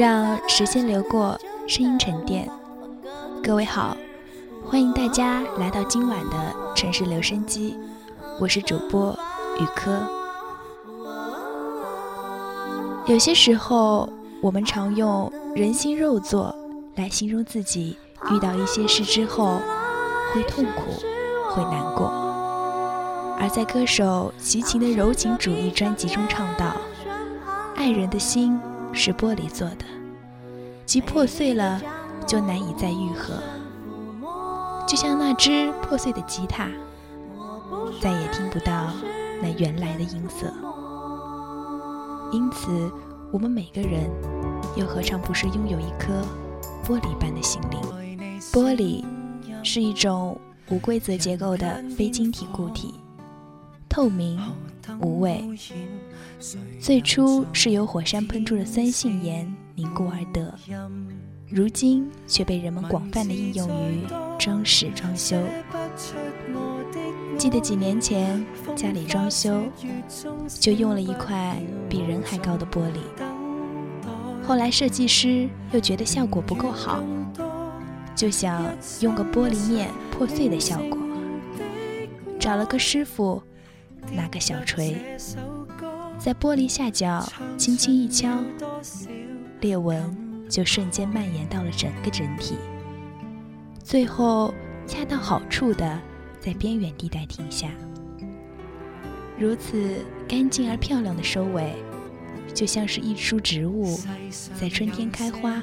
让时间流过，声音沉淀。各位好，欢迎大家来到今晚的城市留声机，我是主播雨珂。有些时候，我们常用“人心肉做”来形容自己遇到一些事之后会痛苦、会难过。而在歌手齐秦的柔情主义专辑中唱道：“爱人的心。”是玻璃做的，即破碎了就难以再愈合，就像那只破碎的吉他，再也听不到那原来的音色。因此，我们每个人又何尝不是拥有一颗玻璃般的心灵？玻璃是一种无规则结构的非晶体固体，透明无味。最初是由火山喷出的酸性盐凝固而得，如今却被人们广泛的应用于装饰装修。记得几年前家里装修，就用了一块比人还高的玻璃。后来设计师又觉得效果不够好，就想用个玻璃面破碎的效果，找了个师傅，拿个小锤。在玻璃下角轻轻一敲，裂纹就瞬间蔓延到了整个整体，最后恰到好处的在边缘地带停下。如此干净而漂亮的收尾，就像是一株植物在春天开花，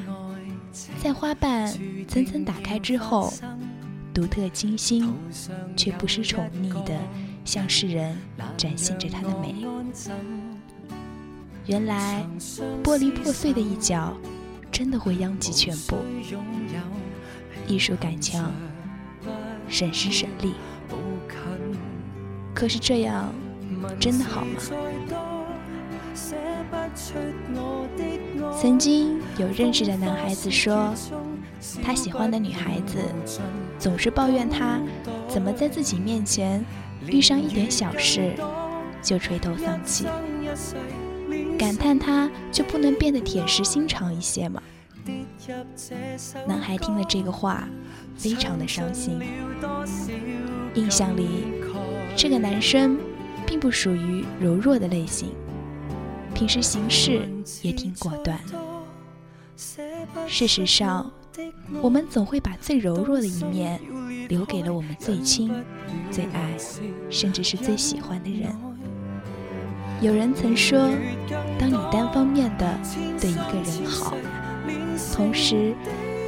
在花瓣层层打开之后，独特清新却不失宠溺的向世人展现着它的美。原来，玻璃破碎的一角，真的会殃及全部。艺术感强，省时省力。可是这样，真的好吗？曾经有认识的男孩子说，他喜欢的女孩子，总是抱怨他怎么在自己面前遇上一点小事就垂头丧气。感叹他就不能变得铁石心肠一些吗？男孩听了这个话，非常的伤心。印象里，这个男生并不属于柔弱的类型，平时行事也挺果断。事实上，我们总会把最柔弱的一面留给了我们最亲、最爱，甚至是最喜欢的人。有人曾说，当你单方面的对一个人好，同时，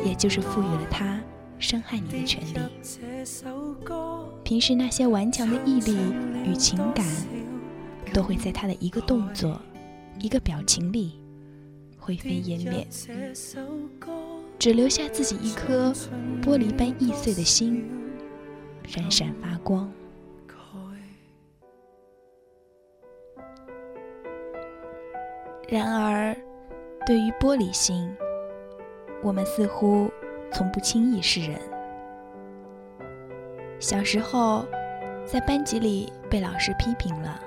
也就是赋予了他伤害你的权利。平时那些顽强的毅力与情感，都会在他的一个动作、一个表情里，灰飞烟灭，只留下自己一颗玻璃般易碎的心，闪闪发光。然而，对于玻璃心，我们似乎从不轻易示人。小时候，在班级里被老师批评了；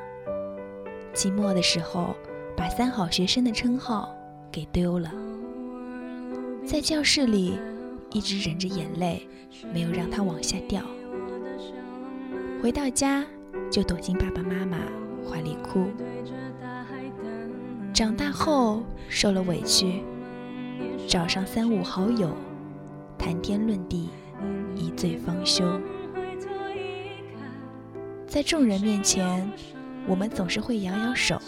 期末的时候，把三好学生的称号给丢了；在教室里，一直忍着眼泪，没有让它往下掉；回到家，就躲进爸爸妈妈怀里哭。长大后受了委屈，找上三五好友，谈天论地，一醉方休。在众人面前，我们总是会摇摇手，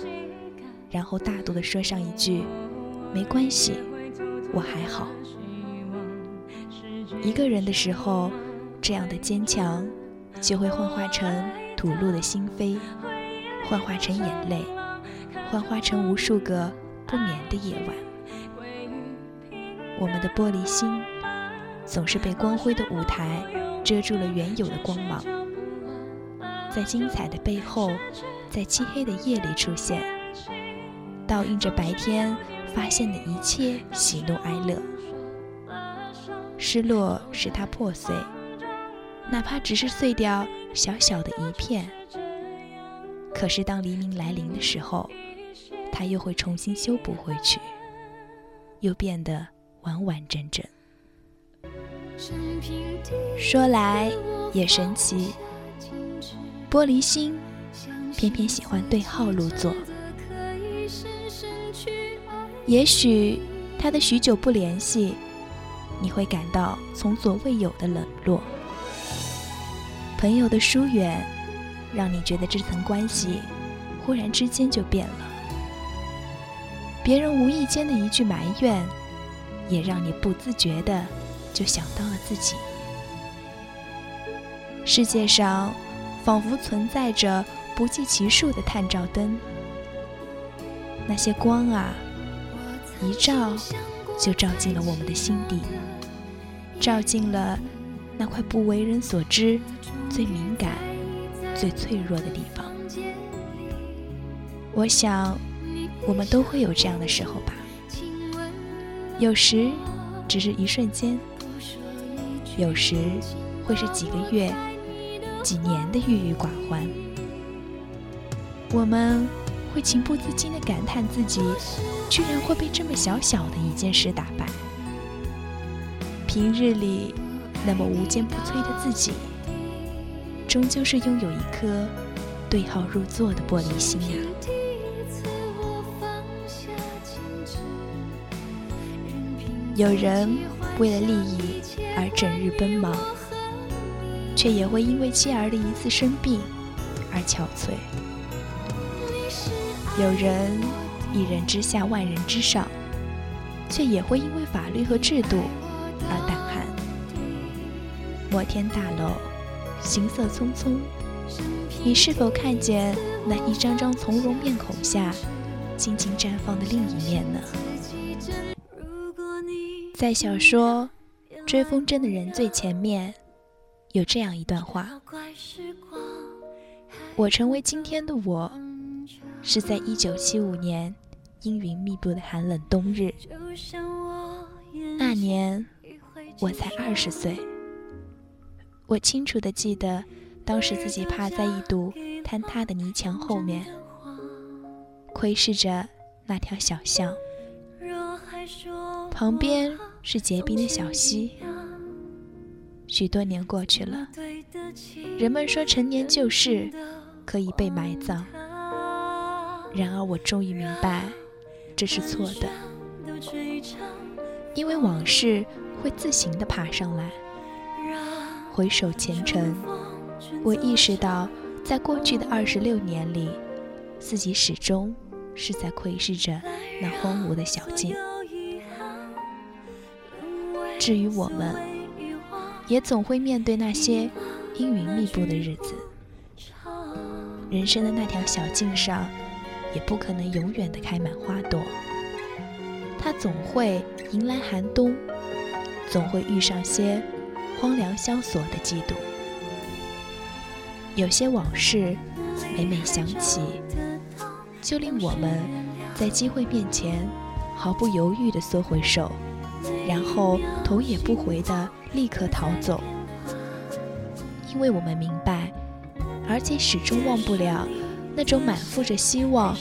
然后大度地说上一句：“没关系，我还好。”一个人的时候，这样的坚强就会幻化成吐露的心扉，幻化成眼泪。幻化成无数个不眠的夜晚，我们的玻璃心总是被光辉的舞台遮住了原有的光芒，在精彩的背后，在漆黑的夜里出现，倒映着白天发现的一切喜怒哀乐。失落使它破碎，哪怕只是碎掉小小的一片。可是当黎明来临的时候，它又会重新修补回去，又变得完完整整。说来也神奇，玻璃心偏偏喜欢对号入座。也许他的许久不联系，你会感到从所未有的冷落；朋友的疏远，让你觉得这层关系忽然之间就变了。别人无意间的一句埋怨，也让你不自觉的就想到了自己。世界上仿佛存在着不计其数的探照灯，那些光啊，一照就照进了我们的心底，照进了那块不为人所知、最敏感、最脆弱的地方。我想。我们都会有这样的时候吧，有时只是一瞬间，有时会是几个月、几年的郁郁寡欢。我们会情不自禁地感叹自己居然会被这么小小的一件事打败。平日里那么无坚不摧的自己，终究是拥有一颗对号入座的玻璃心呀。有人为了利益而整日奔忙，却也会因为妻儿的一次生病而憔悴；有人一人之下万人之上，却也会因为法律和制度而胆寒。摩天大楼，行色匆匆，你是否看见那一张张从容面孔下静静绽放的另一面呢？在小说《追风筝的人》最前面，有这样一段话：“我成为今天的我，是在一九七五年阴云密布的寒冷冬日。那年我才二十岁，我清楚的记得，当时自己趴在一堵坍塌的泥墙后面，窥视着那条小巷。”旁边是结冰的小溪。许多年过去了，人们说陈年旧事可以被埋葬。然而我终于明白，这是错的，因为往事会自行的爬上来。回首前尘，我意识到，在过去的二十六年里，自己始终是在窥视着那荒芜的小径。至于我们，也总会面对那些阴云密布的日子。人生的那条小径上，也不可能永远的开满花朵。它总会迎来寒冬，总会遇上些荒凉萧索的嫉妒。有些往事，每每想起，就令我们在机会面前毫不犹豫地缩回手，然后头也不回地立刻逃走，因为我们明白，而且始终忘不了那种满腹着希望，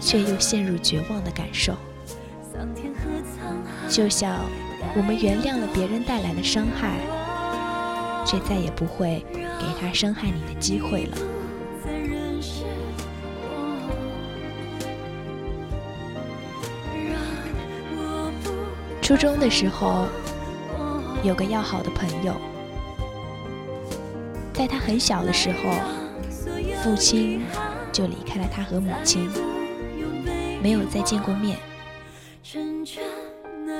却又陷入绝望的感受。就像我们原谅了别人带来的伤害，却再也不会。给他伤害你的机会了。初中的时候，有个要好的朋友，在他很小的时候，父亲就离开了他和母亲，没有再见过面。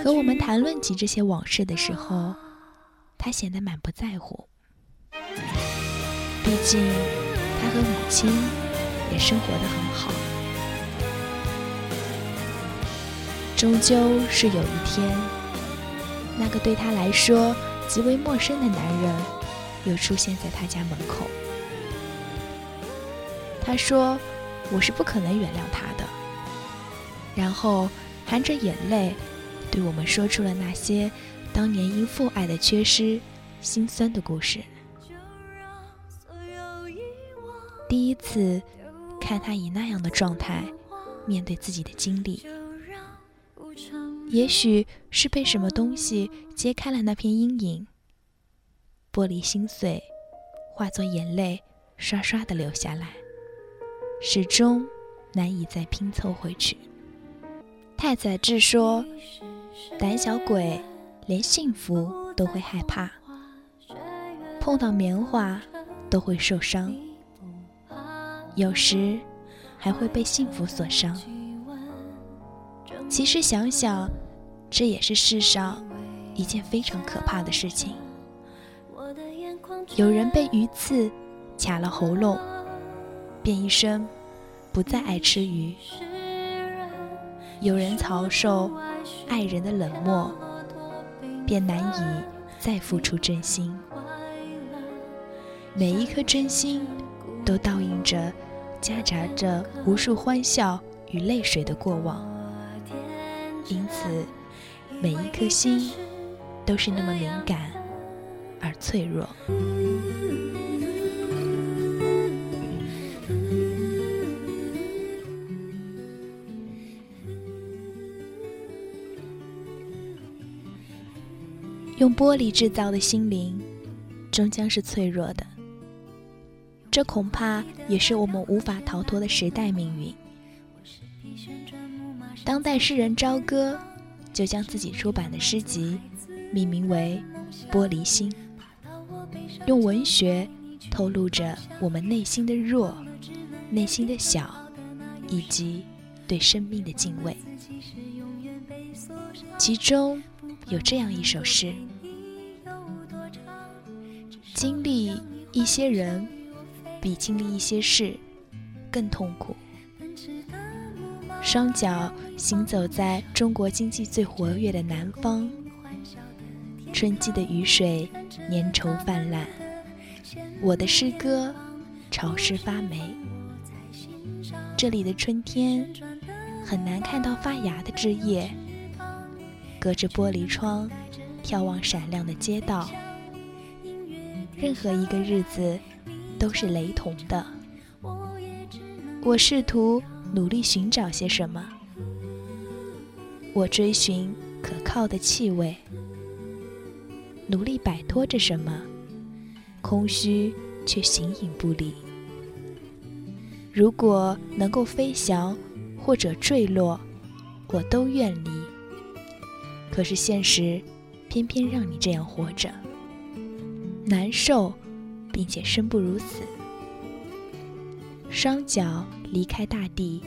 和我们谈论起这些往事的时候，他显得满不在乎。毕竟，他和母亲也生活的很好。终究是有一天，那个对他来说极为陌生的男人又出现在他家门口。他说：“我是不可能原谅他的。”然后含着眼泪对我们说出了那些当年因父爱的缺失心酸的故事。第一次看他以那样的状态面对自己的经历，也许是被什么东西揭开了那片阴影，玻璃心碎，化作眼泪刷刷的流下来，始终难以再拼凑回去。太宰治说：“胆小鬼连幸福都会害怕，碰到棉花都会受伤。”有时还会被幸福所伤。其实想想，这也是世上一件非常可怕的事情。有人被鱼刺卡了喉咙，便一生不再爱吃鱼；有人遭受爱人的冷漠，便难以再付出真心。每一颗真心，都倒映着。夹杂着无数欢笑与泪水的过往，因此每一颗心都是那么敏感而脆弱。用玻璃制造的心灵，终将是脆弱的。这恐怕也是我们无法逃脱的时代命运。当代诗人朝歌就将自己出版的诗集命名为《玻璃心》，用文学透露着我们内心的弱、内心的小，以及对生命的敬畏。其中有这样一首诗：经历一些人。比经历一些事更痛苦。双脚行走在中国经济最活跃的南方，春季的雨水粘稠泛滥，我的诗歌潮湿发霉。这里的春天很难看到发芽的枝叶，隔着玻璃窗眺望闪亮的街道，任何一个日子。都是雷同的。我试图努力寻找些什么，我追寻可靠的气味，努力摆脱着什么，空虚却形影不离。如果能够飞翔或者坠落，我都愿离。可是现实偏偏让你这样活着，难受。并且生不如死，双脚离开大地，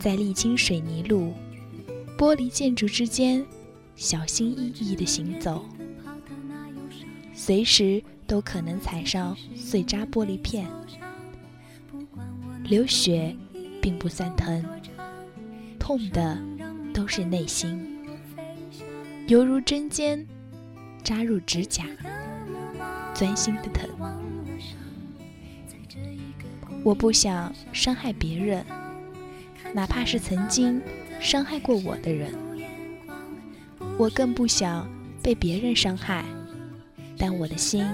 在沥青水泥路、玻璃建筑之间小心翼翼地行走，随时都可能踩上碎渣玻璃片。流血并不算疼，痛的都是内心，犹如针尖扎入指甲，钻心的疼。我不想伤害别人，哪怕是曾经伤害过我的人。我更不想被别人伤害，但我的心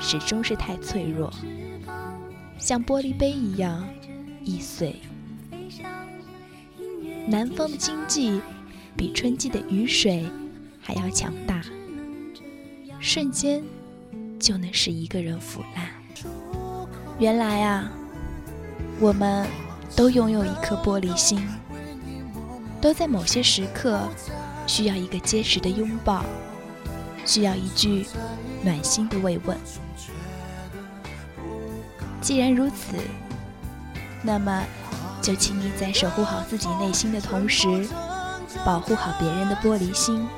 始终是太脆弱，像玻璃杯一样易碎。南方的经济比春季的雨水还要强大，瞬间就能使一个人腐烂。原来啊，我们都拥有一颗玻璃心，都在某些时刻需要一个结实的拥抱，需要一句暖心的慰问。既然如此，那么。就请你在守护好自己内心的同时，保护好别人的玻璃心。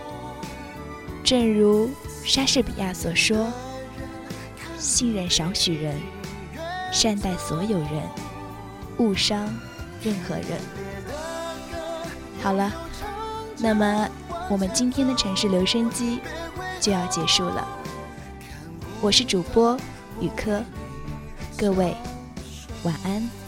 正如莎士比亚所说：“信任少许人，善待所有人，勿伤任何人。”好了，那么我们今天的城市留声机就要结束了。我是主播雨珂，各位晚安。